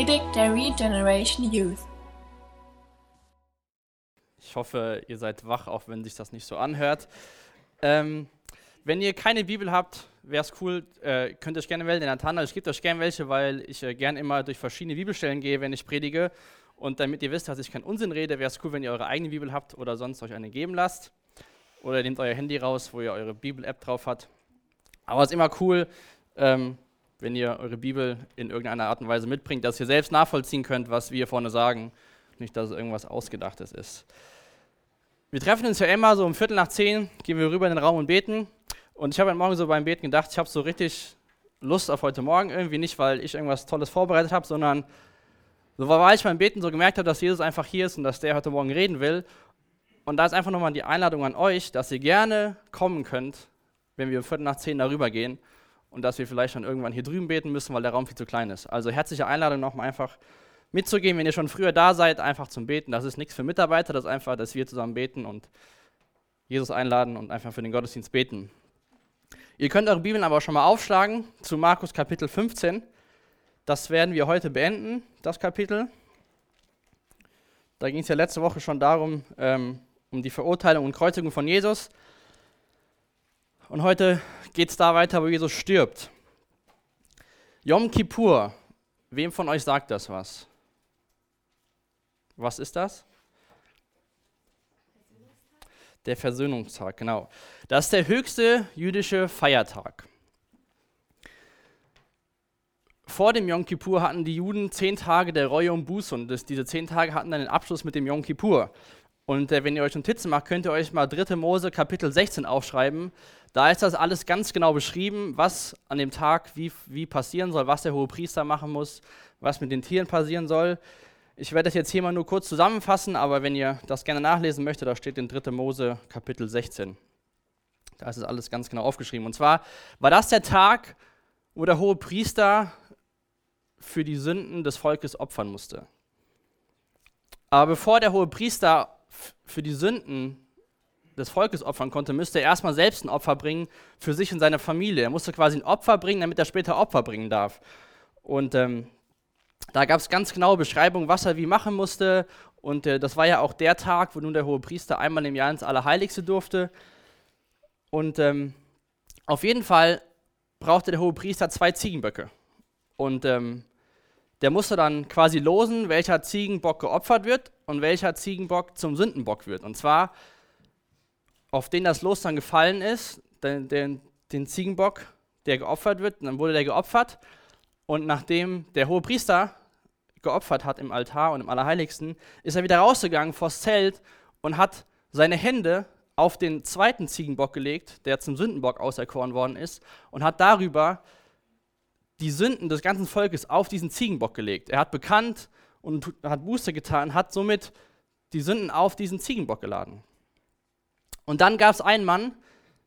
Predigt der Regeneration Youth. Ich hoffe, ihr seid wach, auch wenn sich das nicht so anhört. Ähm, wenn ihr keine Bibel habt, wäre es cool, äh, könnt ihr euch gerne melden Tanne. Ich gebe euch gerne welche, weil ich äh, gerne immer durch verschiedene Bibelstellen gehe, wenn ich predige. Und damit ihr wisst, dass ich keinen Unsinn rede, wäre es cool, wenn ihr eure eigene Bibel habt oder sonst euch eine geben lasst. Oder nehmt euer Handy raus, wo ihr eure Bibel-App drauf habt. Aber es ist immer cool, ähm, wenn ihr eure Bibel in irgendeiner Art und Weise mitbringt, dass ihr selbst nachvollziehen könnt, was wir vorne sagen. Nicht, dass es irgendwas Ausgedachtes ist. Wir treffen uns ja immer so um Viertel nach zehn, gehen wir rüber in den Raum und beten. Und ich habe heute Morgen so beim Beten gedacht, ich habe so richtig Lust auf heute Morgen irgendwie, nicht weil ich irgendwas Tolles vorbereitet habe, sondern so weil ich beim Beten so gemerkt habe, dass Jesus einfach hier ist und dass der heute Morgen reden will. Und da ist einfach nochmal die Einladung an euch, dass ihr gerne kommen könnt, wenn wir um Viertel nach zehn darüber gehen und dass wir vielleicht dann irgendwann hier drüben beten müssen, weil der Raum viel zu klein ist. Also herzliche Einladung nochmal einfach mitzugehen, wenn ihr schon früher da seid, einfach zum Beten. Das ist nichts für Mitarbeiter, das ist einfach, dass wir zusammen beten und Jesus einladen und einfach für den Gottesdienst beten. Ihr könnt eure Bibeln aber schon mal aufschlagen zu Markus Kapitel 15. Das werden wir heute beenden, das Kapitel. Da ging es ja letzte Woche schon darum, ähm, um die Verurteilung und Kreuzigung von Jesus. Und heute geht es da weiter, wo Jesus stirbt. Yom Kippur, wem von euch sagt das was? Was ist das? Der Versöhnungstag, genau. Das ist der höchste jüdische Feiertag. Vor dem Yom Kippur hatten die Juden zehn Tage der Reue und Buße und das, diese zehn Tage hatten dann den Abschluss mit dem Yom Kippur. Und äh, wenn ihr euch Notizen macht, könnt ihr euch mal 3. Mose Kapitel 16 aufschreiben. Da ist das alles ganz genau beschrieben, was an dem Tag wie, wie passieren soll, was der hohe Priester machen muss, was mit den Tieren passieren soll. Ich werde das jetzt hier mal nur kurz zusammenfassen, aber wenn ihr das gerne nachlesen möchtet, da steht in 3. Mose Kapitel 16. Da ist es alles ganz genau aufgeschrieben. Und zwar war das der Tag, wo der hohe Priester für die Sünden des Volkes opfern musste. Aber bevor der hohe Priester für die Sünden des Volkes opfern konnte, müsste er erstmal selbst ein Opfer bringen für sich und seine Familie. Er musste quasi ein Opfer bringen, damit er später Opfer bringen darf. Und ähm, da gab es ganz genaue Beschreibungen, was er wie machen musste. Und äh, das war ja auch der Tag, wo nun der hohe Priester einmal im Jahr ins Allerheiligste durfte. Und ähm, auf jeden Fall brauchte der hohe Priester zwei Ziegenböcke. Und ähm, der musste dann quasi losen, welcher Ziegenbock geopfert wird und welcher Ziegenbock zum Sündenbock wird. Und zwar auf den das Los dann gefallen ist, den, den, den Ziegenbock, der geopfert wird, dann wurde der geopfert. Und nachdem der hohe Priester geopfert hat im Altar und im Allerheiligsten, ist er wieder rausgegangen vors Zelt und hat seine Hände auf den zweiten Ziegenbock gelegt, der zum Sündenbock auserkoren worden ist, und hat darüber die Sünden des ganzen Volkes auf diesen Ziegenbock gelegt. Er hat bekannt und hat Buße getan, hat somit die Sünden auf diesen Ziegenbock geladen. Und dann gab es einen Mann,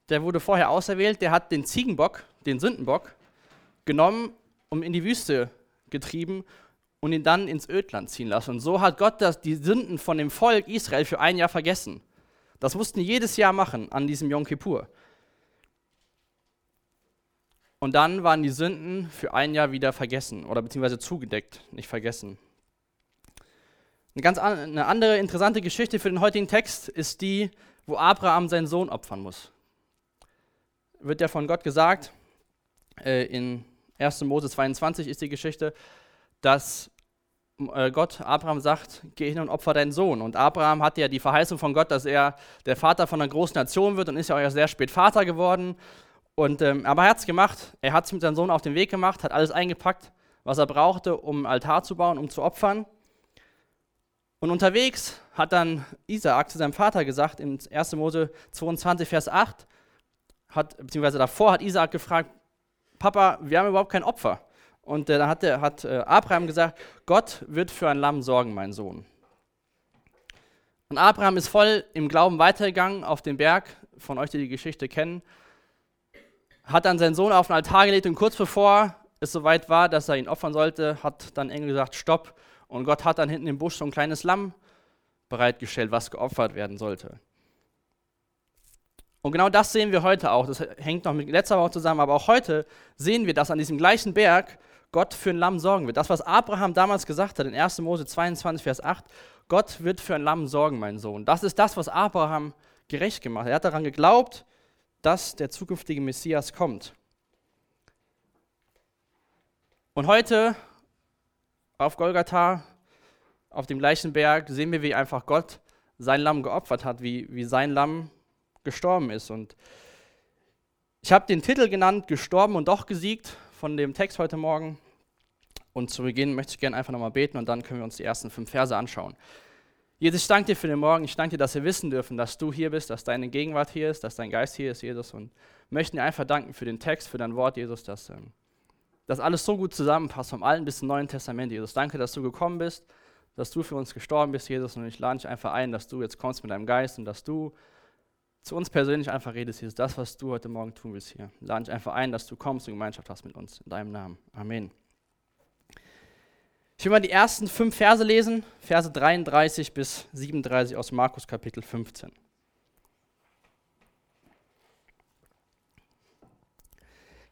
der wurde vorher auserwählt, der hat den Ziegenbock, den Sündenbock, genommen, um in die Wüste getrieben und ihn dann ins Ödland ziehen lassen. Und so hat Gott das, die Sünden von dem Volk Israel für ein Jahr vergessen. Das mussten die jedes Jahr machen an diesem Yom Kippur. Und dann waren die Sünden für ein Jahr wieder vergessen oder beziehungsweise zugedeckt, nicht vergessen. Eine ganz an, eine andere interessante Geschichte für den heutigen Text ist die wo Abraham seinen Sohn opfern muss. Wird ja von Gott gesagt, äh, in 1. Mose 22 ist die Geschichte, dass äh, Gott Abraham sagt, geh hin und opfer deinen Sohn. Und Abraham hatte ja die Verheißung von Gott, dass er der Vater von einer großen Nation wird und ist ja auch sehr spät Vater geworden. Und, ähm, aber er hat es gemacht, er hat es mit seinem Sohn auf den Weg gemacht, hat alles eingepackt, was er brauchte, um einen Altar zu bauen, um zu opfern. Und unterwegs hat dann Isaak zu seinem Vater gesagt, in 1. Mose 22, Vers 8, hat, beziehungsweise davor hat Isaak gefragt, Papa, wir haben überhaupt kein Opfer. Und äh, dann hat, der, hat äh, Abraham gesagt, Gott wird für ein Lamm sorgen, mein Sohn. Und Abraham ist voll im Glauben weitergegangen auf den Berg, von euch, die die Geschichte kennen, hat dann seinen Sohn auf den Altar gelegt und kurz bevor es soweit war, dass er ihn opfern sollte, hat dann Engel gesagt, stopp, und Gott hat dann hinten im Busch so ein kleines Lamm bereitgestellt, was geopfert werden sollte. Und genau das sehen wir heute auch. Das hängt noch mit letzter Woche zusammen, aber auch heute sehen wir, dass an diesem gleichen Berg Gott für ein Lamm sorgen wird. Das, was Abraham damals gesagt hat in 1. Mose 22, Vers 8, Gott wird für ein Lamm sorgen, mein Sohn. Das ist das, was Abraham gerecht gemacht hat. Er hat daran geglaubt, dass der zukünftige Messias kommt. Und heute auf Golgatha, auf dem gleichen Berg, sehen wir, wie einfach Gott sein Lamm geopfert hat, wie, wie sein Lamm gestorben ist. Und ich habe den Titel genannt, Gestorben und doch gesiegt, von dem Text heute Morgen. Und zu Beginn möchte ich gerne einfach nochmal beten und dann können wir uns die ersten fünf Verse anschauen. Jesus, ich danke dir für den Morgen. Ich danke dir, dass wir wissen dürfen, dass du hier bist, dass deine Gegenwart hier ist, dass dein Geist hier ist, Jesus. Und möchten dir einfach danken für den Text, für dein Wort, Jesus, dass ähm, das alles so gut zusammenpasst, vom Alten bis zum Neuen Testament, Jesus. Danke, dass du gekommen bist, dass du für uns gestorben bist, Jesus. Und ich lade dich einfach ein, dass du jetzt kommst mit deinem Geist und dass du zu uns persönlich einfach redest, Jesus. Das, was du heute Morgen tun willst hier. Lade dich einfach ein, dass du kommst und Gemeinschaft hast mit uns. In deinem Namen. Amen. Ich will mal die ersten fünf Verse lesen, Verse 33 bis 37 aus Markus Kapitel 15.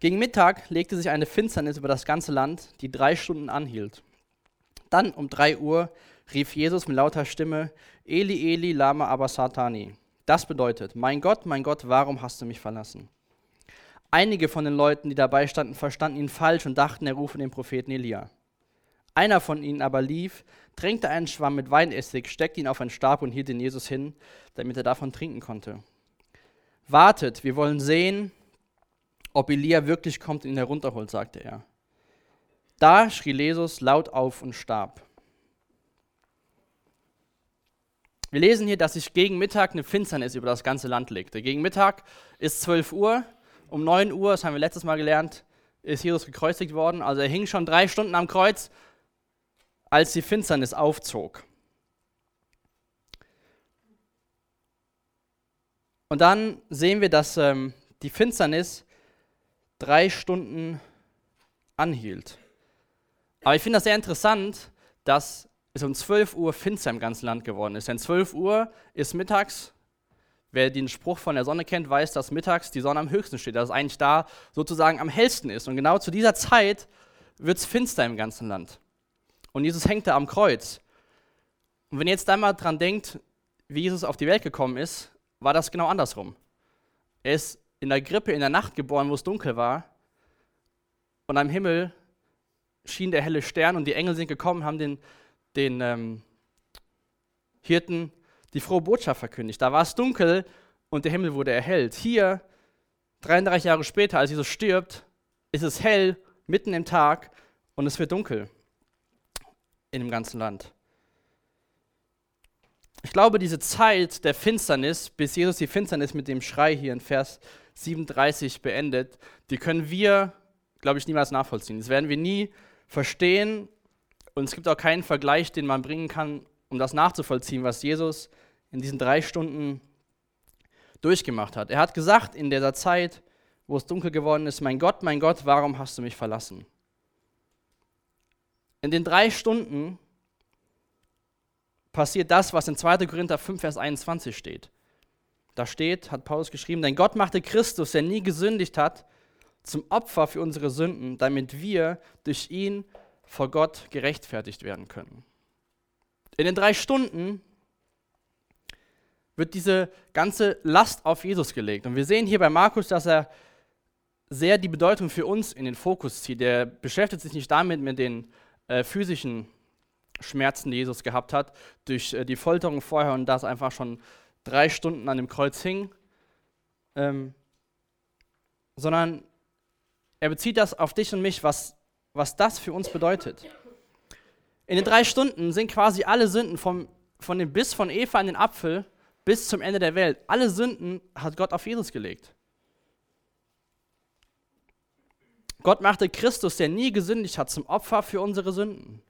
Gegen Mittag legte sich eine Finsternis über das ganze Land, die drei Stunden anhielt. Dann um drei Uhr rief Jesus mit lauter Stimme, Eli, Eli, lama abasatani. Das bedeutet, mein Gott, mein Gott, warum hast du mich verlassen? Einige von den Leuten, die dabei standen, verstanden ihn falsch und dachten, er rufe den Propheten Elia. Einer von ihnen aber lief, drängte einen Schwamm mit Weinessig, steckte ihn auf einen Stab und hielt den Jesus hin, damit er davon trinken konnte. Wartet, wir wollen sehen, ob Elia wirklich kommt und ihn herunterholt, sagte er. Da schrie Jesus laut auf und starb. Wir lesen hier, dass sich gegen Mittag eine Finsternis über das ganze Land legte. Gegen Mittag ist 12 Uhr, um 9 Uhr, das haben wir letztes Mal gelernt, ist Jesus gekreuzigt worden. Also er hing schon drei Stunden am Kreuz, als die Finsternis aufzog. Und dann sehen wir, dass ähm, die Finsternis drei Stunden anhielt. Aber ich finde das sehr interessant, dass es um 12 Uhr finster im ganzen Land geworden ist. Denn 12 Uhr ist mittags, wer den Spruch von der Sonne kennt, weiß, dass mittags die Sonne am höchsten steht, dass es eigentlich da sozusagen am hellsten ist. Und genau zu dieser Zeit wird es finster im ganzen Land. Und Jesus hängt da am Kreuz. Und wenn ihr jetzt einmal dran denkt, wie Jesus auf die Welt gekommen ist, war das genau andersrum. Er ist in der Grippe in der Nacht geboren, wo es dunkel war. Und am Himmel schien der helle Stern und die Engel sind gekommen, haben den, den ähm, Hirten die frohe Botschaft verkündigt. Da war es dunkel und der Himmel wurde erhellt. Hier, 33 Jahre später, als Jesus stirbt, ist es hell, mitten im Tag und es wird dunkel in dem ganzen Land. Ich glaube, diese Zeit der Finsternis, bis Jesus die Finsternis mit dem Schrei hier in Vers 37 beendet, die können wir, glaube ich, niemals nachvollziehen. Das werden wir nie verstehen und es gibt auch keinen Vergleich, den man bringen kann, um das nachzuvollziehen, was Jesus in diesen drei Stunden durchgemacht hat. Er hat gesagt in dieser Zeit, wo es dunkel geworden ist, mein Gott, mein Gott, warum hast du mich verlassen? In den drei Stunden passiert das, was in 2. Korinther 5, Vers 21 steht. Da steht, hat Paulus geschrieben, denn Gott machte Christus, der nie gesündigt hat, zum Opfer für unsere Sünden, damit wir durch ihn vor Gott gerechtfertigt werden können. In den drei Stunden wird diese ganze Last auf Jesus gelegt. Und wir sehen hier bei Markus, dass er sehr die Bedeutung für uns in den Fokus zieht. Er beschäftigt sich nicht damit mit den äh, physischen Schmerzen, die Jesus gehabt hat, durch äh, die Folterung vorher und das einfach schon drei Stunden an dem Kreuz hing, ähm, sondern er bezieht das auf dich und mich, was, was das für uns bedeutet. In den drei Stunden sind quasi alle Sünden vom, von dem Biss von Eva in den Apfel bis zum Ende der Welt, alle Sünden hat Gott auf Jesus gelegt. Gott machte Christus, der nie gesündigt hat, zum Opfer für unsere Sünden.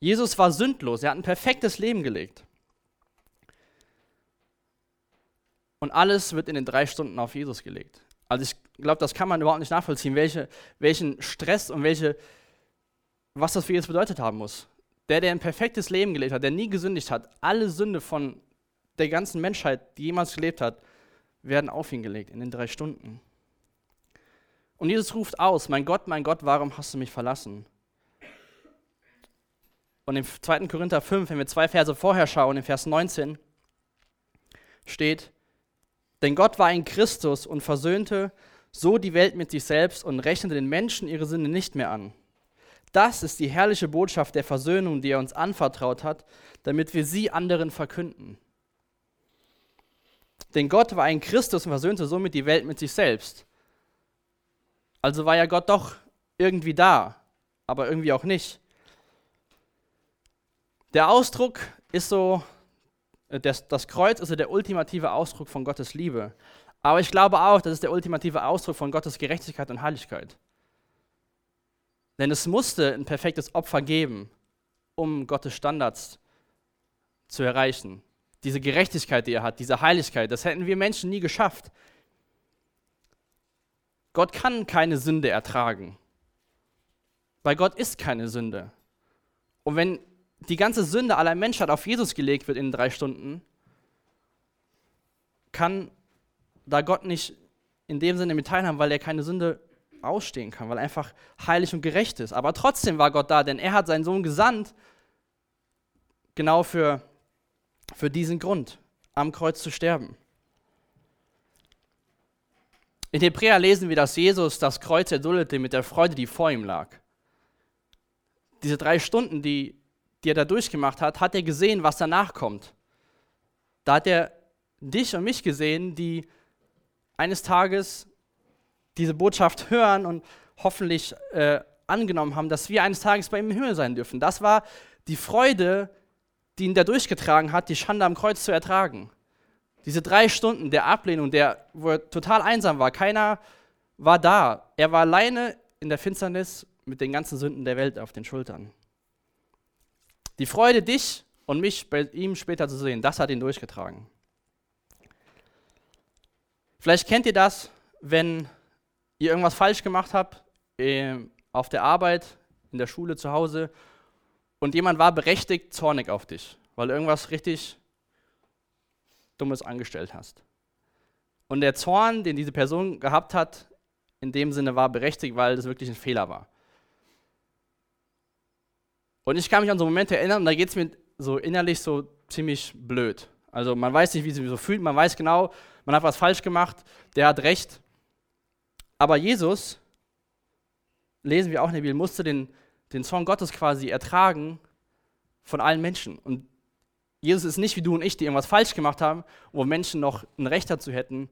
Jesus war sündlos, er hat ein perfektes Leben gelebt. Und alles wird in den drei Stunden auf Jesus gelegt. Also ich glaube, das kann man überhaupt nicht nachvollziehen, welche, welchen Stress und welche, was das für Jesus bedeutet haben muss. Der, der ein perfektes Leben gelebt hat, der nie gesündigt hat, alle Sünde von der ganzen Menschheit, die jemals gelebt hat, werden auf ihn gelegt in den drei Stunden. Und Jesus ruft aus, mein Gott, mein Gott, warum hast du mich verlassen? Und im 2. Korinther 5, wenn wir zwei Verse vorher schauen, in Vers 19, steht, denn Gott war in Christus und versöhnte so die Welt mit sich selbst und rechnete den Menschen ihre Sünde nicht mehr an. Das ist die herrliche Botschaft der Versöhnung, die er uns anvertraut hat, damit wir sie anderen verkünden. Denn Gott war in Christus und versöhnte somit die Welt mit sich selbst. Also war ja Gott doch irgendwie da, aber irgendwie auch nicht. Der Ausdruck ist so, äh, das, das Kreuz ist so der ultimative Ausdruck von Gottes Liebe. Aber ich glaube auch, das ist der ultimative Ausdruck von Gottes Gerechtigkeit und Heiligkeit. Denn es musste ein perfektes Opfer geben, um Gottes Standards zu erreichen. Diese Gerechtigkeit, die er hat, diese Heiligkeit, das hätten wir Menschen nie geschafft. Gott kann keine Sünde ertragen. Bei Gott ist keine Sünde. Und wenn die ganze Sünde aller Menschheit auf Jesus gelegt wird in drei Stunden, kann da Gott nicht in dem Sinne mit teilhaben, weil er keine Sünde ausstehen kann, weil er einfach heilig und gerecht ist. Aber trotzdem war Gott da, denn er hat seinen Sohn gesandt, genau für, für diesen Grund, am Kreuz zu sterben. In Hebräer lesen wir, dass Jesus das Kreuz erduldete mit der Freude, die vor ihm lag. Diese drei Stunden, die, die er da durchgemacht hat, hat er gesehen, was danach kommt. Da hat er dich und mich gesehen, die eines Tages diese Botschaft hören und hoffentlich äh, angenommen haben, dass wir eines Tages bei ihm im Himmel sein dürfen. Das war die Freude, die ihn da durchgetragen hat, die Schande am Kreuz zu ertragen. Diese drei Stunden der Ablehnung, der, wo er total einsam war, keiner war da. Er war alleine in der Finsternis mit den ganzen Sünden der Welt auf den Schultern. Die Freude, dich und mich bei ihm später zu sehen, das hat ihn durchgetragen. Vielleicht kennt ihr das, wenn ihr irgendwas falsch gemacht habt, äh, auf der Arbeit, in der Schule, zu Hause, und jemand war berechtigt zornig auf dich, weil du irgendwas richtig Dummes angestellt hast. Und der Zorn, den diese Person gehabt hat, in dem Sinne war berechtigt, weil das wirklich ein Fehler war. Und ich kann mich an so Momente erinnern, da geht es mir so innerlich so ziemlich blöd. Also man weiß nicht, wie es sich so fühlt, man weiß genau, man hat was falsch gemacht, der hat recht. Aber Jesus, lesen wir auch in der Bibel, musste den, den Zorn Gottes quasi ertragen von allen Menschen. Und Jesus ist nicht wie du und ich, die irgendwas falsch gemacht haben, wo Menschen noch ein Recht dazu hätten,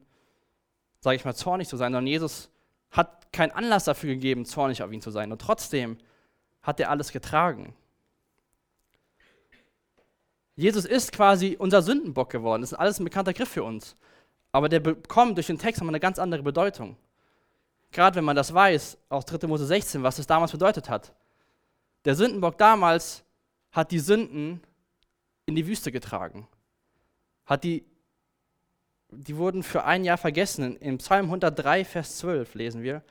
sage ich mal, zornig zu sein, sondern Jesus hat keinen Anlass dafür gegeben, zornig auf ihn zu sein. Und trotzdem hat er alles getragen. Jesus ist quasi unser Sündenbock geworden. Das ist alles ein bekannter Griff für uns. Aber der bekommt durch den Text nochmal eine ganz andere Bedeutung. Gerade wenn man das weiß, aus 3. Mose 16, was es damals bedeutet hat. Der Sündenbock damals hat die Sünden in die Wüste getragen. Hat die, die wurden für ein Jahr vergessen. Im Psalm 103, Vers 12 lesen wir.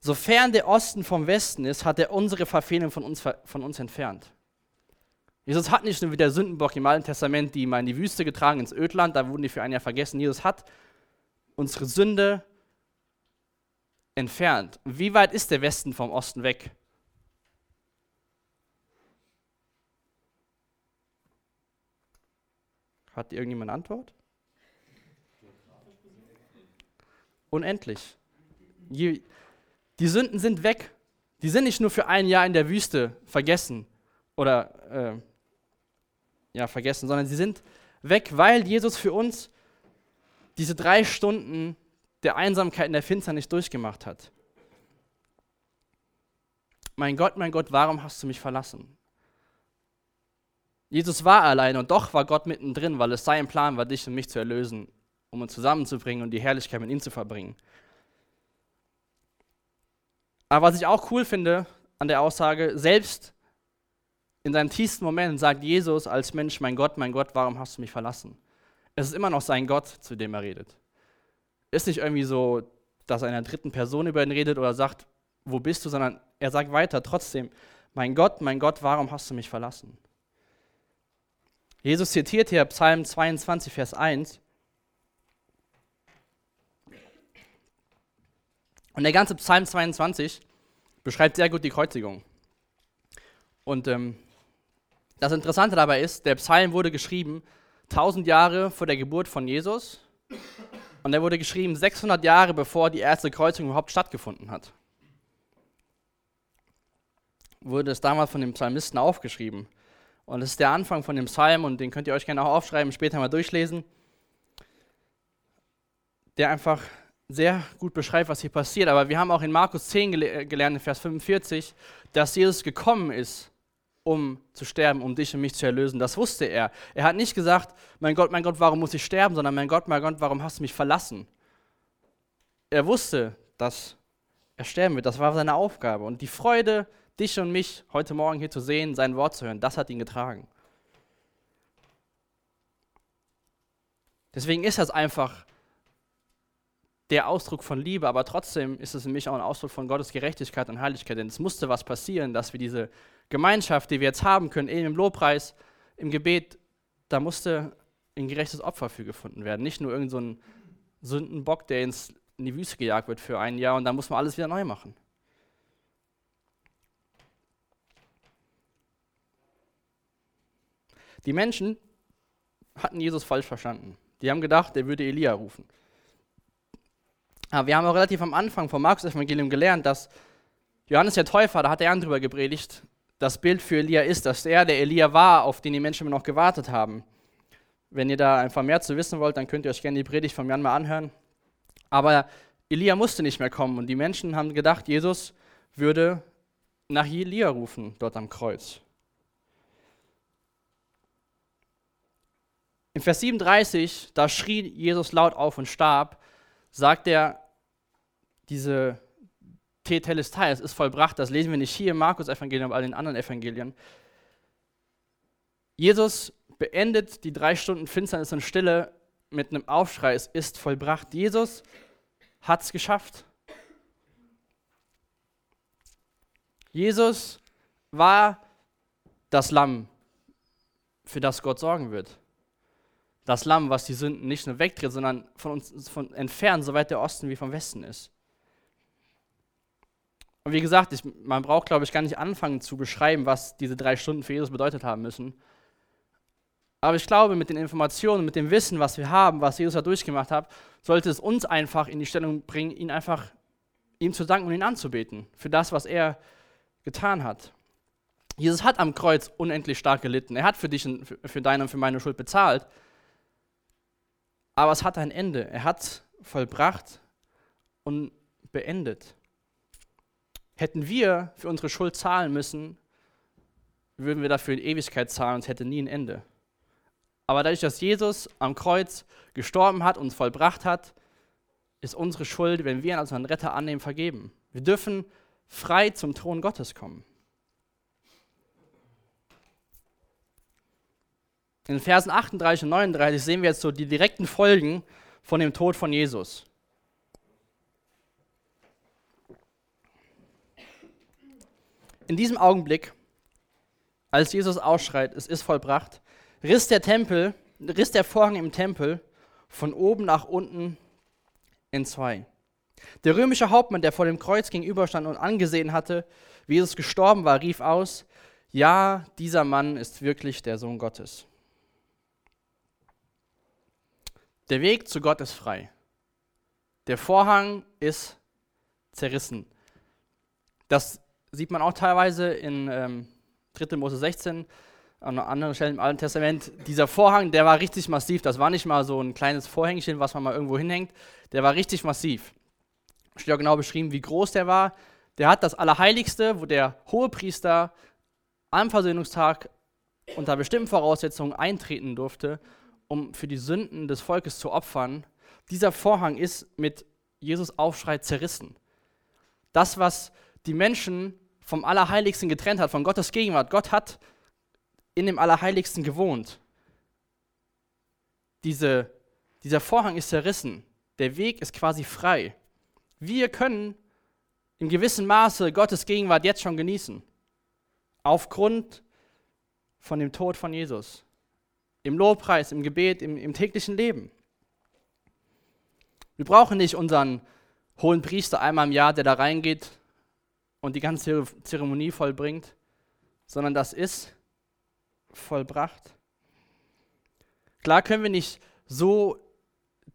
Sofern der Osten vom Westen ist, hat er unsere Verfehlung von uns, von uns entfernt. Jesus hat nicht nur wie der Sündenbock im Alten Testament die mal in die Wüste getragen, ins Ödland, da wurden die für ein Jahr vergessen. Jesus hat unsere Sünde entfernt. Wie weit ist der Westen vom Osten weg? Hat irgendjemand eine Antwort? Unendlich. Die Sünden sind weg. Die sind nicht nur für ein Jahr in der Wüste vergessen oder äh, ja, vergessen, sondern sie sind weg, weil Jesus für uns diese drei Stunden der Einsamkeit in der Finsternis durchgemacht hat. Mein Gott, mein Gott, warum hast du mich verlassen? Jesus war allein und doch war Gott mittendrin, weil es sein Plan war, dich und mich zu erlösen, um uns zusammenzubringen und die Herrlichkeit mit ihm zu verbringen. Aber was ich auch cool finde an der Aussage, selbst in seinem tiefsten Moment sagt Jesus als Mensch, mein Gott, mein Gott, warum hast du mich verlassen? Es ist immer noch sein Gott, zu dem er redet. Ist nicht irgendwie so, dass er in einer dritten Person über ihn redet oder sagt, wo bist du, sondern er sagt weiter trotzdem, mein Gott, mein Gott, warum hast du mich verlassen? Jesus zitiert hier Psalm 22, Vers 1. Und der ganze Psalm 22 beschreibt sehr gut die Kreuzigung. Und ähm, das Interessante dabei ist, der Psalm wurde geschrieben 1000 Jahre vor der Geburt von Jesus und er wurde geschrieben 600 Jahre bevor die erste Kreuzigung überhaupt stattgefunden hat. Wurde es damals von dem Psalmisten aufgeschrieben. Und das ist der Anfang von dem Psalm und den könnt ihr euch gerne auch aufschreiben, später mal durchlesen. Der einfach sehr gut beschreibt, was hier passiert. Aber wir haben auch in Markus 10 gele gelernt, in Vers 45, dass Jesus gekommen ist, um zu sterben, um dich und mich zu erlösen. Das wusste er. Er hat nicht gesagt, mein Gott, mein Gott, warum muss ich sterben, sondern mein Gott, mein Gott, warum hast du mich verlassen? Er wusste, dass er sterben wird. Das war seine Aufgabe. Und die Freude, dich und mich heute Morgen hier zu sehen, sein Wort zu hören, das hat ihn getragen. Deswegen ist das einfach der Ausdruck von Liebe, aber trotzdem ist es für mich auch ein Ausdruck von Gottes Gerechtigkeit und Heiligkeit. Denn es musste was passieren, dass wir diese Gemeinschaft, die wir jetzt haben können, eben im Lobpreis, im Gebet, da musste ein gerechtes Opfer für gefunden werden. Nicht nur irgendein so Sündenbock, der ins, in die Wüste gejagt wird für ein Jahr und dann muss man alles wieder neu machen. Die Menschen hatten Jesus falsch verstanden. Die haben gedacht, er würde Elia rufen. Aber wir haben auch relativ am Anfang vom Markus-Evangelium gelernt, dass Johannes der Täufer, da hat er darüber gepredigt, das Bild für Elia ist, dass er der Elia war, auf den die Menschen immer noch gewartet haben. Wenn ihr da einfach mehr zu wissen wollt, dann könnt ihr euch gerne die Predigt von Jan mal anhören. Aber Elia musste nicht mehr kommen und die Menschen haben gedacht, Jesus würde nach Elia rufen, dort am Kreuz. In Vers 37, da schrie Jesus laut auf und starb, sagt er, diese Tetelestai, es ist vollbracht, das lesen wir nicht hier im Markus-Evangelium, aber in den anderen Evangelien. Jesus beendet die drei Stunden Finsternis und Stille mit einem Aufschrei, es ist vollbracht. Jesus hat es geschafft. Jesus war das Lamm, für das Gott sorgen wird das Lamm, was die Sünden nicht nur wegtritt, sondern von uns von entfernt, soweit der Osten wie vom Westen ist. Und wie gesagt, ich, man braucht, glaube ich, gar nicht anfangen zu beschreiben, was diese drei Stunden für Jesus bedeutet haben müssen. Aber ich glaube, mit den Informationen, mit dem Wissen, was wir haben, was Jesus da durchgemacht hat, sollte es uns einfach in die Stellung bringen, ihn einfach ihm zu danken und ihn anzubeten für das, was er getan hat. Jesus hat am Kreuz unendlich stark gelitten. Er hat für dich, und für deine und für meine Schuld bezahlt. Aber es hat ein Ende. Er hat vollbracht und beendet. Hätten wir für unsere Schuld zahlen müssen, würden wir dafür in Ewigkeit zahlen und es hätte nie ein Ende. Aber dadurch, dass Jesus am Kreuz gestorben hat und vollbracht hat, ist unsere Schuld, wenn wir ihn als unseren Retter annehmen, vergeben. Wir dürfen frei zum Thron Gottes kommen. In Versen 38 und 39 sehen wir jetzt so die direkten Folgen von dem Tod von Jesus. In diesem Augenblick, als Jesus ausschreit, es ist vollbracht, riss der Tempel, riss der Vorhang im Tempel von oben nach unten in zwei. Der römische Hauptmann, der vor dem Kreuz gegenüberstand und angesehen hatte, wie Jesus gestorben war, rief aus: Ja, dieser Mann ist wirklich der Sohn Gottes. Der Weg zu Gott ist frei. Der Vorhang ist zerrissen. Das sieht man auch teilweise in ähm, 3. Mose 16, an anderen Stellen im Alten Testament. Dieser Vorhang, der war richtig massiv. Das war nicht mal so ein kleines Vorhängchen, was man mal irgendwo hinhängt. Der war richtig massiv. Steht auch genau beschrieben, wie groß der war. Der hat das Allerheiligste, wo der Hohepriester am Versöhnungstag unter bestimmten Voraussetzungen eintreten durfte um für die Sünden des Volkes zu opfern, dieser Vorhang ist mit Jesus Aufschrei zerrissen. Das, was die Menschen vom Allerheiligsten getrennt hat, von Gottes Gegenwart. Gott hat in dem Allerheiligsten gewohnt. Diese, dieser Vorhang ist zerrissen. Der Weg ist quasi frei. Wir können in gewissem Maße Gottes Gegenwart jetzt schon genießen. Aufgrund von dem Tod von Jesus im Lobpreis, im Gebet, im, im täglichen Leben. Wir brauchen nicht unseren hohen Priester einmal im Jahr, der da reingeht und die ganze Zeremonie vollbringt, sondern das ist vollbracht. Klar können wir nicht so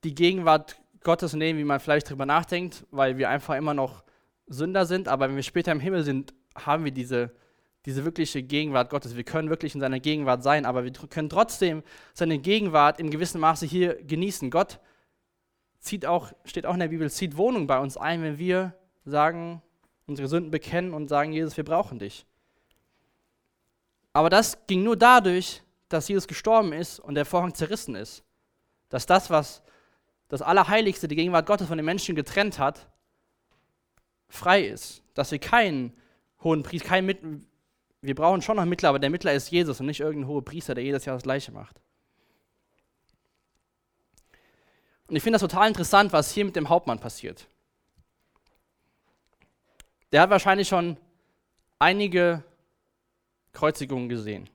die Gegenwart Gottes nehmen, wie man vielleicht darüber nachdenkt, weil wir einfach immer noch Sünder sind, aber wenn wir später im Himmel sind, haben wir diese, diese wirkliche Gegenwart Gottes. Wir können wirklich in seiner Gegenwart sein, aber wir können trotzdem seine Gegenwart in gewissem Maße hier genießen. Gott zieht auch, steht auch in der Bibel, zieht Wohnung bei uns ein, wenn wir sagen, unsere Sünden bekennen und sagen, Jesus, wir brauchen dich. Aber das ging nur dadurch, dass Jesus gestorben ist und der Vorhang zerrissen ist. Dass das, was das Allerheiligste, die Gegenwart Gottes von den Menschen getrennt hat, frei ist. Dass wir keinen hohen Priester, keinen Mit wir brauchen schon noch Mittler, aber der Mittler ist Jesus und nicht irgendein hoher Priester, der jedes Jahr das Gleiche macht. Und ich finde das total interessant, was hier mit dem Hauptmann passiert. Der hat wahrscheinlich schon einige Kreuzigungen gesehen.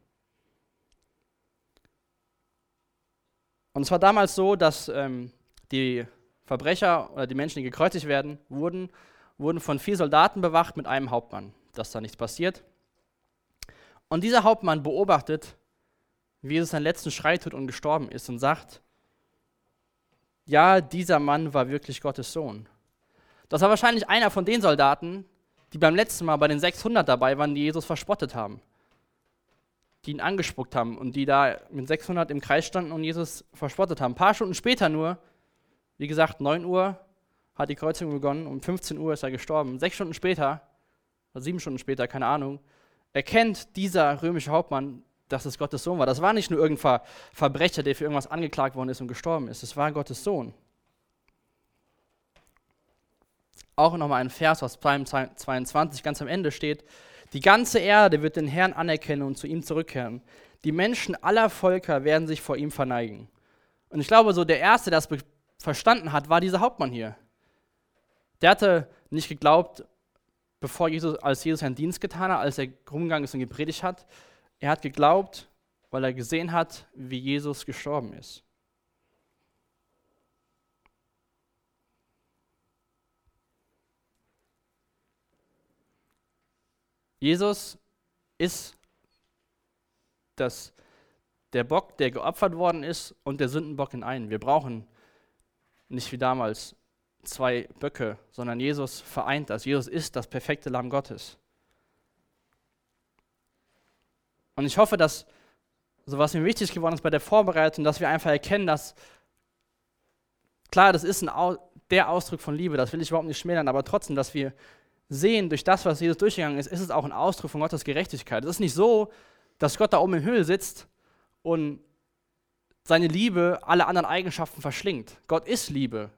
Und es war damals so, dass ähm, die Verbrecher oder die Menschen, die gekreuzigt werden, wurden, wurden von vier Soldaten bewacht mit einem Hauptmann, dass da nichts passiert. Und dieser Hauptmann beobachtet, wie Jesus seinen letzten Schrei tut und gestorben ist und sagt, ja, dieser Mann war wirklich Gottes Sohn. Das war wahrscheinlich einer von den Soldaten, die beim letzten Mal bei den 600 dabei waren, die Jesus verspottet haben. Die ihn angespuckt haben und die da mit 600 im Kreis standen und Jesus verspottet haben. Ein paar Stunden später nur, wie gesagt, 9 Uhr hat die Kreuzigung begonnen, um 15 Uhr ist er gestorben. Sechs Stunden später, oder sieben Stunden später, keine Ahnung, erkennt dieser römische Hauptmann, dass es Gottes Sohn war. Das war nicht nur irgendein Verbrecher, der für irgendwas angeklagt worden ist und gestorben ist. Es war Gottes Sohn. Auch nochmal ein Vers aus Psalm 22 ganz am Ende steht, die ganze Erde wird den Herrn anerkennen und zu ihm zurückkehren. Die Menschen aller Völker werden sich vor ihm verneigen. Und ich glaube, so der Erste, der das verstanden hat, war dieser Hauptmann hier. Der hatte nicht geglaubt, bevor Jesus, als Jesus seinen Dienst getan hat, als er rumgegangen ist und gepredigt hat, er hat geglaubt, weil er gesehen hat, wie Jesus gestorben ist. Jesus ist das, der Bock, der geopfert worden ist, und der Sündenbock in einen. Wir brauchen nicht wie damals zwei Böcke, sondern Jesus vereint das. Jesus ist das perfekte Lamm Gottes. Und ich hoffe, dass, so was mir wichtig geworden ist bei der Vorbereitung, dass wir einfach erkennen, dass, klar, das ist ein, der Ausdruck von Liebe, das will ich überhaupt nicht schmälern, aber trotzdem, dass wir sehen, durch das, was Jesus durchgegangen ist, ist es auch ein Ausdruck von Gottes Gerechtigkeit. Es ist nicht so, dass Gott da oben im Himmel sitzt und seine Liebe alle anderen Eigenschaften verschlingt. Gott ist Liebe.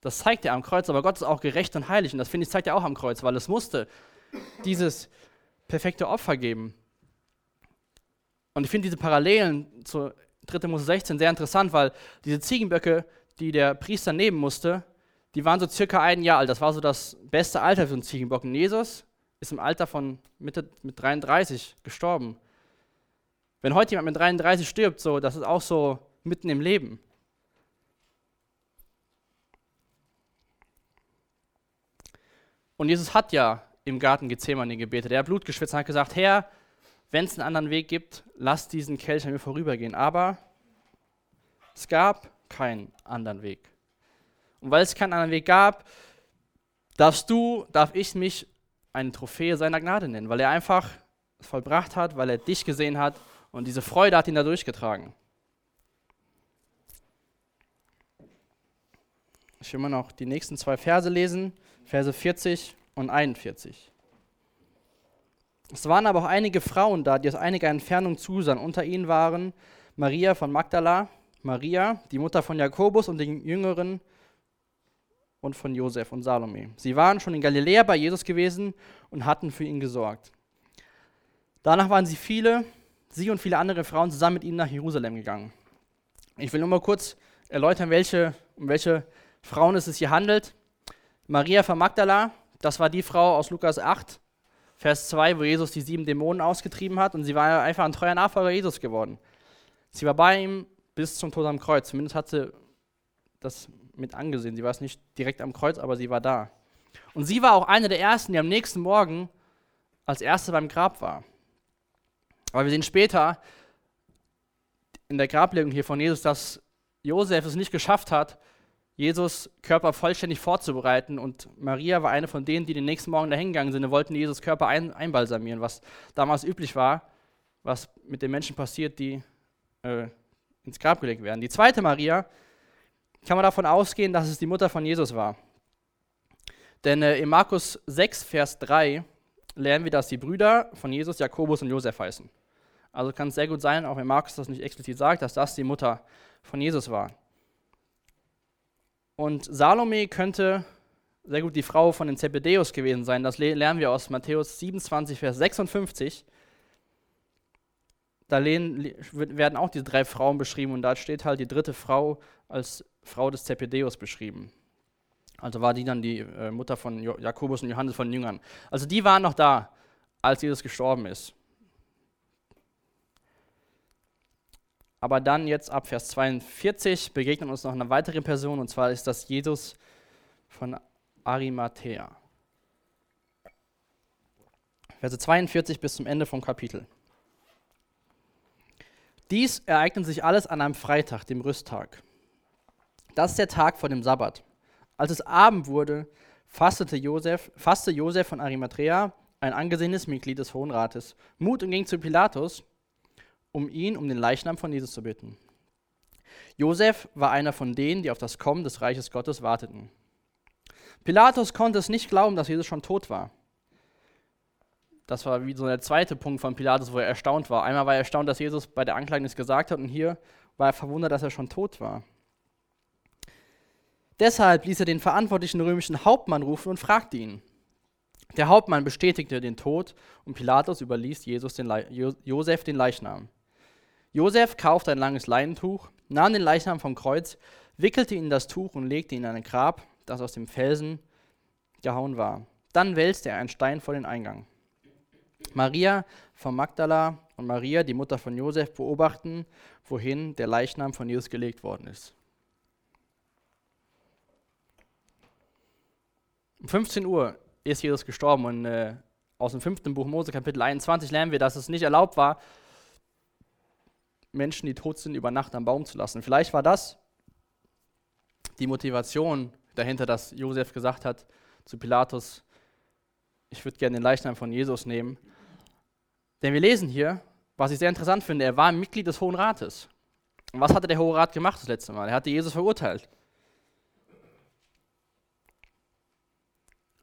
Das zeigt er am Kreuz, aber Gott ist auch gerecht und heilig. Und das finde ich, zeigt er auch am Kreuz, weil es musste dieses perfekte Opfer geben. Und ich finde diese Parallelen zu 3. Mose 16 sehr interessant, weil diese Ziegenböcke, die der Priester nehmen musste, die waren so circa ein Jahr alt. Das war so das beste Alter für einen Ziegenbock. Und Jesus ist im Alter von Mitte mit 33 gestorben. Wenn heute jemand mit 33 stirbt, so, das ist auch so mitten im Leben. Und Jesus hat ja im Garten Gethsemane gebetet. Er hat Blut geschwitzt und hat gesagt, Herr, wenn es einen anderen Weg gibt, lass diesen Kelch an mir vorübergehen. Aber es gab keinen anderen Weg. Und weil es keinen anderen Weg gab, darfst du, darf ich mich eine Trophäe seiner Gnade nennen, weil er einfach vollbracht hat, weil er dich gesehen hat und diese Freude hat ihn da durchgetragen. Ich will mal noch die nächsten zwei Verse lesen, Verse 40 und 41. Es waren aber auch einige Frauen da, die aus einiger Entfernung zusahen. Unter ihnen waren Maria von Magdala, Maria, die Mutter von Jakobus und den Jüngeren und von Josef und Salome. Sie waren schon in Galiläa bei Jesus gewesen und hatten für ihn gesorgt. Danach waren sie viele, sie und viele andere Frauen zusammen mit ihm nach Jerusalem gegangen. Ich will nur mal kurz erläutern, welche, um welche Frauen es sich hier handelt. Maria von Magdala, das war die Frau aus Lukas 8, Vers 2, wo Jesus die sieben Dämonen ausgetrieben hat und sie war einfach ein treuer Nachfolger Jesus geworden. Sie war bei ihm bis zum Tod am Kreuz. Zumindest hat sie das mit angesehen. Sie war es nicht direkt am Kreuz, aber sie war da. Und sie war auch eine der ersten, die am nächsten Morgen als erste beim Grab war. Aber wir sehen später in der Grablegung hier von Jesus, dass Josef es nicht geschafft hat, Jesus Körper vollständig vorzubereiten. Und Maria war eine von denen, die den nächsten Morgen dahin gegangen sind und wollten Jesus Körper ein, einbalsamieren, was damals üblich war, was mit den Menschen passiert, die äh, ins Grab gelegt werden. Die zweite Maria kann man davon ausgehen, dass es die Mutter von Jesus war. Denn äh, in Markus 6, Vers 3 lernen wir, dass die Brüder von Jesus Jakobus und Josef heißen. Also kann es sehr gut sein, auch wenn Markus das nicht explizit sagt, dass das die Mutter von Jesus war. Und Salome könnte sehr gut die Frau von den Zebedeus gewesen sein. Das lernen wir aus Matthäus 27, Vers 56. Da werden auch diese drei Frauen beschrieben und da steht halt die dritte Frau als Frau des Zebedeus beschrieben. Also war die dann die äh, Mutter von Jakobus und Johannes von den Jüngern. Also die waren noch da, als Jesus gestorben ist. Aber dann jetzt ab Vers 42 begegnet uns noch eine weitere Person und zwar ist das Jesus von Arimathea. Verse 42 bis zum Ende vom Kapitel. Dies ereignet sich alles an einem Freitag, dem Rüsttag. Das ist der Tag vor dem Sabbat. Als es Abend wurde, fastete Josef, fasste Josef von Arimathea, ein angesehenes Mitglied des Hohen Rates, Mut und ging zu Pilatus, um ihn um den Leichnam von Jesus zu bitten. Josef war einer von denen, die auf das Kommen des Reiches Gottes warteten. Pilatus konnte es nicht glauben, dass Jesus schon tot war. Das war wie so der zweite Punkt von Pilatus, wo er erstaunt war. Einmal war er erstaunt, dass Jesus bei der Anklage nichts gesagt hat und hier war er verwundert, dass er schon tot war. Deshalb ließ er den verantwortlichen römischen Hauptmann rufen und fragte ihn. Der Hauptmann bestätigte den Tod und Pilatus überließ Jesus den Josef den Leichnam. Josef kaufte ein langes Leinentuch, nahm den Leichnam vom Kreuz, wickelte ihn in das Tuch und legte ihn in ein Grab, das aus dem Felsen gehauen war. Dann wälzte er einen Stein vor den Eingang. Maria von Magdala und Maria, die Mutter von Josef, beobachten, wohin der Leichnam von Jesus gelegt worden ist. Um 15 Uhr ist Jesus gestorben und äh, aus dem fünften Buch Mose, Kapitel 21, lernen wir, dass es nicht erlaubt war, Menschen, die tot sind, über Nacht am Baum zu lassen. Vielleicht war das die Motivation dahinter, dass Josef gesagt hat zu Pilatus, ich würde gerne den Leichnam von Jesus nehmen. Denn wir lesen hier, was ich sehr interessant finde, er war Mitglied des Hohen Rates. Und was hatte der Hohe Rat gemacht das letzte Mal? Er hatte Jesus verurteilt.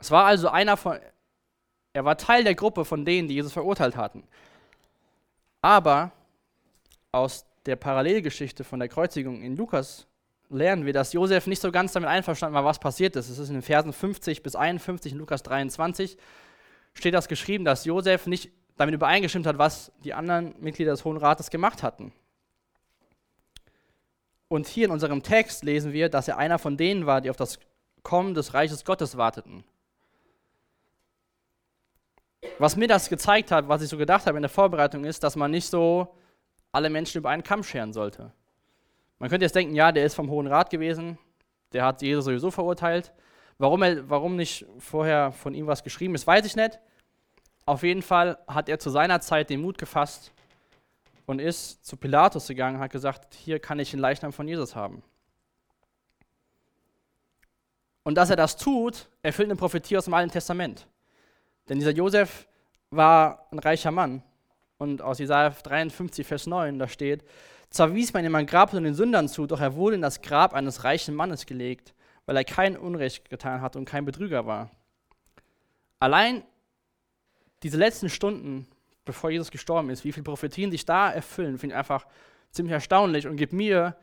Es war also einer von, er war Teil der Gruppe von denen, die Jesus verurteilt hatten. Aber aus der Parallelgeschichte von der Kreuzigung in Lukas lernen wir, dass Josef nicht so ganz damit einverstanden war, was passiert ist. Es ist in den Versen 50 bis 51 in Lukas 23 steht das geschrieben, dass Josef nicht damit übereingestimmt hat, was die anderen Mitglieder des Hohen Rates gemacht hatten. Und hier in unserem Text lesen wir, dass er einer von denen war, die auf das Kommen des Reiches Gottes warteten. Was mir das gezeigt hat, was ich so gedacht habe in der Vorbereitung, ist, dass man nicht so alle Menschen über einen Kamm scheren sollte. Man könnte jetzt denken, ja, der ist vom Hohen Rat gewesen, der hat Jesus sowieso verurteilt. Warum, er, warum nicht vorher von ihm was geschrieben ist, weiß ich nicht. Auf jeden Fall hat er zu seiner Zeit den Mut gefasst und ist zu Pilatus gegangen und hat gesagt, hier kann ich den Leichnam von Jesus haben. Und dass er das tut, erfüllt eine Prophetie aus dem Alten Testament. Denn dieser Josef war ein reicher Mann. Und aus Jesaja 53, Vers 9, da steht: Zwar wies man ihm ein Grab und den Sündern zu, doch er wurde in das Grab eines reichen Mannes gelegt, weil er kein Unrecht getan hat und kein Betrüger war. Allein diese letzten Stunden, bevor Jesus gestorben ist, wie viele Prophetien sich da erfüllen, finde ich einfach ziemlich erstaunlich und gibt mir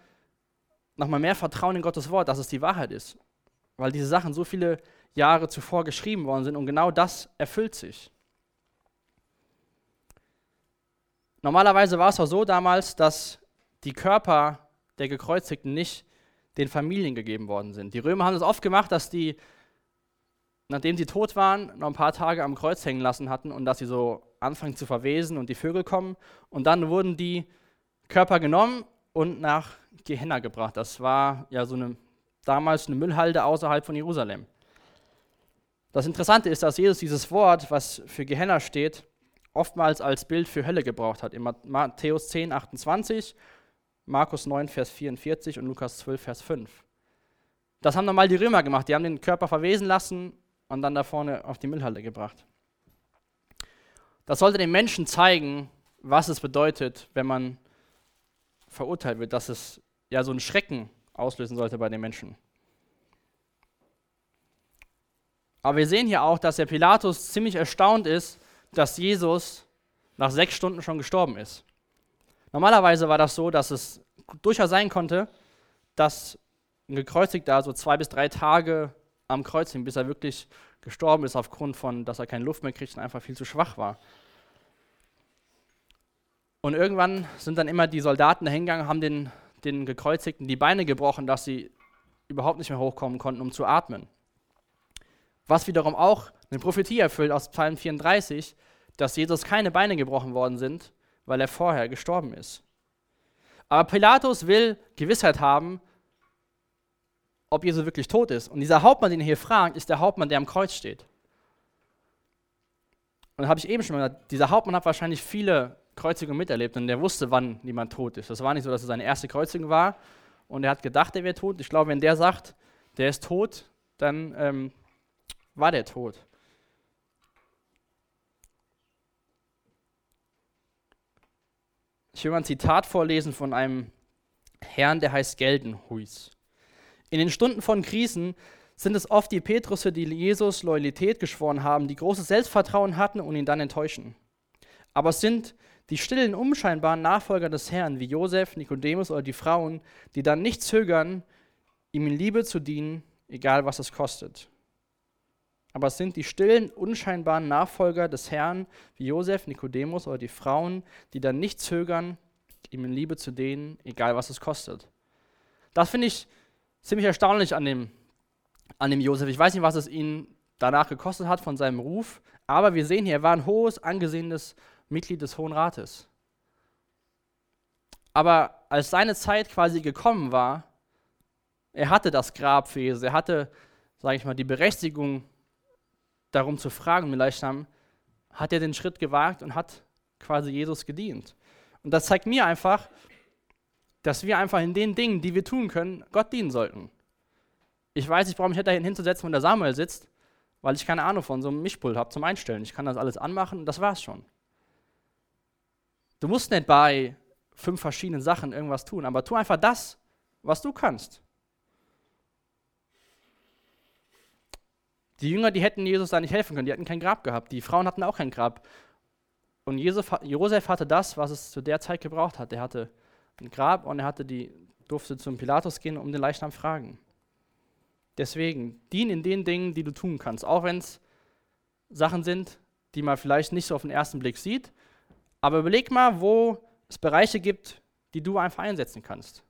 nochmal mehr Vertrauen in Gottes Wort, dass es die Wahrheit ist. Weil diese Sachen so viele Jahre zuvor geschrieben worden sind und genau das erfüllt sich. Normalerweise war es auch so damals, dass die Körper der Gekreuzigten nicht den Familien gegeben worden sind. Die Römer haben es oft gemacht, dass die, nachdem sie tot waren, noch ein paar Tage am Kreuz hängen lassen hatten und dass sie so anfangen zu verwesen und die Vögel kommen. Und dann wurden die Körper genommen und nach Gehenna gebracht. Das war ja so eine damals eine Müllhalde außerhalb von Jerusalem. Das Interessante ist, dass Jesus dieses Wort, was für Gehenna steht, oftmals als Bild für Hölle gebraucht hat. In Matthäus 10, 28, Markus 9, Vers 44 und Lukas 12, Vers 5. Das haben nochmal die Römer gemacht. Die haben den Körper verwesen lassen und dann da vorne auf die Müllhalde gebracht. Das sollte den Menschen zeigen, was es bedeutet, wenn man verurteilt wird, dass es ja so einen Schrecken auslösen sollte bei den Menschen. Aber wir sehen hier auch, dass der Pilatus ziemlich erstaunt ist, dass Jesus nach sechs Stunden schon gestorben ist. Normalerweise war das so, dass es durchaus sein konnte, dass ein Gekreuzigter so zwei bis drei Tage am Kreuz hing, bis er wirklich gestorben ist, aufgrund von, dass er keine Luft mehr kriegt und einfach viel zu schwach war. Und irgendwann sind dann immer die Soldaten dahingegangen, haben den, den Gekreuzigten die Beine gebrochen, dass sie überhaupt nicht mehr hochkommen konnten, um zu atmen. Was wiederum auch eine Prophetie erfüllt aus Psalm 34, dass Jesus keine Beine gebrochen worden sind, weil er vorher gestorben ist. Aber Pilatus will Gewissheit haben, ob Jesus wirklich tot ist. Und dieser Hauptmann, den er hier fragt, ist der Hauptmann, der am Kreuz steht. Und da habe ich eben schon gesagt, dieser Hauptmann hat wahrscheinlich viele Kreuzigungen miterlebt und der wusste, wann jemand tot ist. Das war nicht so, dass es seine erste Kreuzigung war und er hat gedacht, er wäre tot. Ich glaube, wenn der sagt, der ist tot, dann ähm, war der tot. Ich will mal ein Zitat vorlesen von einem Herrn, der heißt Geldenhuis. In den Stunden von Krisen sind es oft die Petrusse, die Jesus Loyalität geschworen haben, die großes Selbstvertrauen hatten und ihn dann enttäuschen. Aber es sind die stillen, unscheinbaren Nachfolger des Herrn, wie Josef, Nikodemus oder die Frauen, die dann nicht zögern, ihm in Liebe zu dienen, egal was es kostet aber es sind die stillen, unscheinbaren Nachfolger des Herrn, wie Josef, Nikodemus oder die Frauen, die dann nicht zögern, ihm in Liebe zu denen, egal was es kostet. Das finde ich ziemlich erstaunlich an dem, an dem Josef. Ich weiß nicht, was es ihn danach gekostet hat von seinem Ruf, aber wir sehen hier, er war ein hohes, angesehenes Mitglied des Hohen Rates. Aber als seine Zeit quasi gekommen war, er hatte das Grab für Jesus, er hatte, sage ich mal, die Berechtigung, darum zu fragen, vielleicht haben, hat er den Schritt gewagt und hat quasi Jesus gedient. Und das zeigt mir einfach, dass wir einfach in den Dingen, die wir tun können, Gott dienen sollten. Ich weiß, ich brauche mich nicht dahin hinzusetzen, wenn der Samuel sitzt, weil ich keine Ahnung von so einem Mischpult habe zum Einstellen. Ich kann das alles anmachen und das war's schon. Du musst nicht bei fünf verschiedenen Sachen irgendwas tun, aber tu einfach das, was du kannst. Die Jünger, die hätten Jesus da nicht helfen können, die hatten kein Grab gehabt. Die Frauen hatten auch kein Grab. Und Josef hatte das, was es zu der Zeit gebraucht hat. Er hatte ein Grab und er hatte die, durfte zum Pilatus gehen um den Leichnam fragen. Deswegen, dien in den Dingen, die du tun kannst. Auch wenn es Sachen sind, die man vielleicht nicht so auf den ersten Blick sieht. Aber überleg mal, wo es Bereiche gibt, die du einfach einsetzen kannst.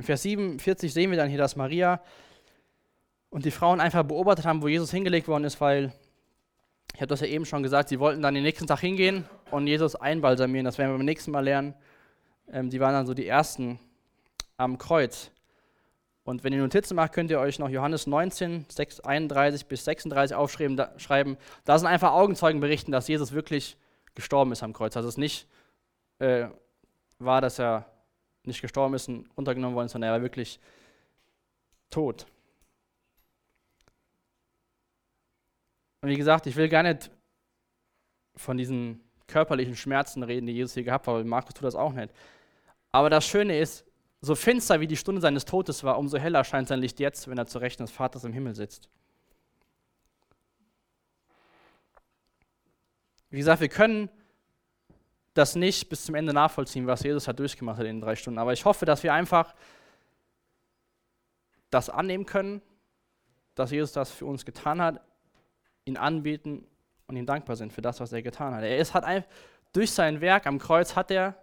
In Vers 47 sehen wir dann hier, dass Maria und die Frauen einfach beobachtet haben, wo Jesus hingelegt worden ist, weil, ich habe das ja eben schon gesagt, sie wollten dann den nächsten Tag hingehen und Jesus einbalsamieren. Das werden wir beim nächsten Mal lernen. Ähm, die waren dann so die Ersten am Kreuz. Und wenn ihr Notizen macht, könnt ihr euch noch Johannes 19, 6, 31 bis 36 aufschreiben. Da, schreiben. da sind einfach Augenzeugen berichten, dass Jesus wirklich gestorben ist am Kreuz. Dass es nicht äh, war, dass er nicht gestorben ist und runtergenommen worden, sondern er war wirklich tot. Und wie gesagt, ich will gar nicht von diesen körperlichen Schmerzen reden, die Jesus hier gehabt hat, weil Markus tut das auch nicht. Aber das Schöne ist, so finster wie die Stunde seines Todes war, umso heller scheint sein Licht jetzt, wenn er zu Rechten des Vaters im Himmel sitzt. Wie gesagt, wir können das nicht bis zum Ende nachvollziehen, was Jesus hat durchgemacht hat in den drei Stunden. Aber ich hoffe, dass wir einfach das annehmen können, dass Jesus das für uns getan hat, ihn anbeten und ihm dankbar sind für das, was er getan hat. Er ist, hat einfach, durch sein Werk am Kreuz hat er,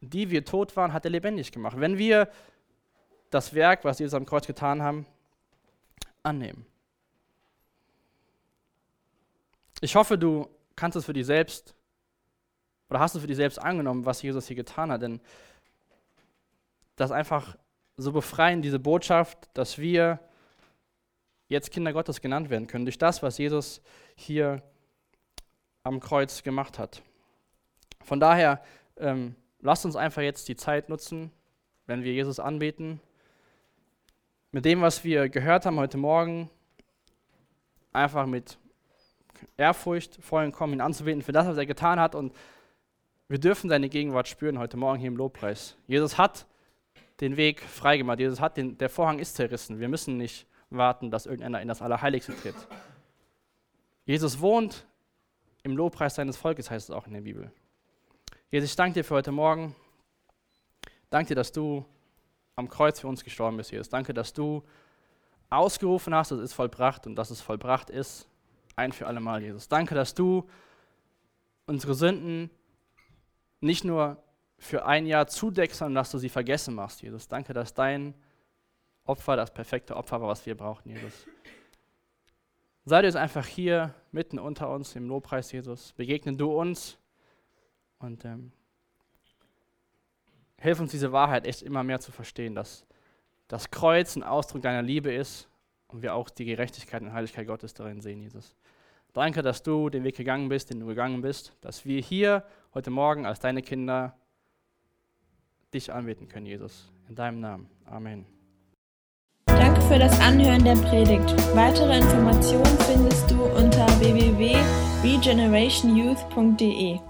die wir tot waren, hat er lebendig gemacht. Wenn wir das Werk, was Jesus am Kreuz getan haben, annehmen. Ich hoffe, du kannst es für dich selbst Oder hast du für dich selbst angenommen, was Jesus hier getan hat? Denn das einfach so befreien, diese Botschaft, dass wir jetzt Kinder Gottes genannt werden können, durch das, was Jesus hier am Kreuz gemacht hat. Von daher, ähm, lasst uns einfach jetzt die Zeit nutzen, wenn wir Jesus anbeten, mit dem, was wir gehört haben heute Morgen, einfach mit Ehrfurcht vor ihm kommen, ihn anzubeten für das, was er getan hat. Und wir dürfen seine Gegenwart spüren heute Morgen hier im Lobpreis. Jesus hat den Weg freigemacht. Jesus hat den, der Vorhang ist zerrissen. Wir müssen nicht warten, dass irgendeiner in das Allerheiligste tritt. Jesus wohnt im Lobpreis seines Volkes, heißt es auch in der Bibel. Jesus, ich danke dir für heute Morgen. Danke dir, dass du am Kreuz für uns gestorben bist, Jesus. Danke, dass du ausgerufen hast, es ist vollbracht und dass es vollbracht ist, ein für alle Mal, Jesus. Danke, dass du unsere Sünden nicht nur für ein Jahr zudeckst, sondern dass du sie vergessen machst, Jesus. Danke, dass dein Opfer das perfekte Opfer war, was wir brauchen, Jesus. Sei jetzt einfach hier mitten unter uns im Lobpreis, Jesus. Begegne du uns und ähm, hilf uns diese Wahrheit echt immer mehr zu verstehen, dass das Kreuz ein Ausdruck deiner Liebe ist und wir auch die Gerechtigkeit und Heiligkeit Gottes darin sehen, Jesus. Danke, dass du den Weg gegangen bist, den du gegangen bist, dass wir hier heute Morgen als deine Kinder dich anbeten können, Jesus. In deinem Namen. Amen. Danke für das Anhören der Predigt. Weitere Informationen findest du unter www.regenerationyouth.de.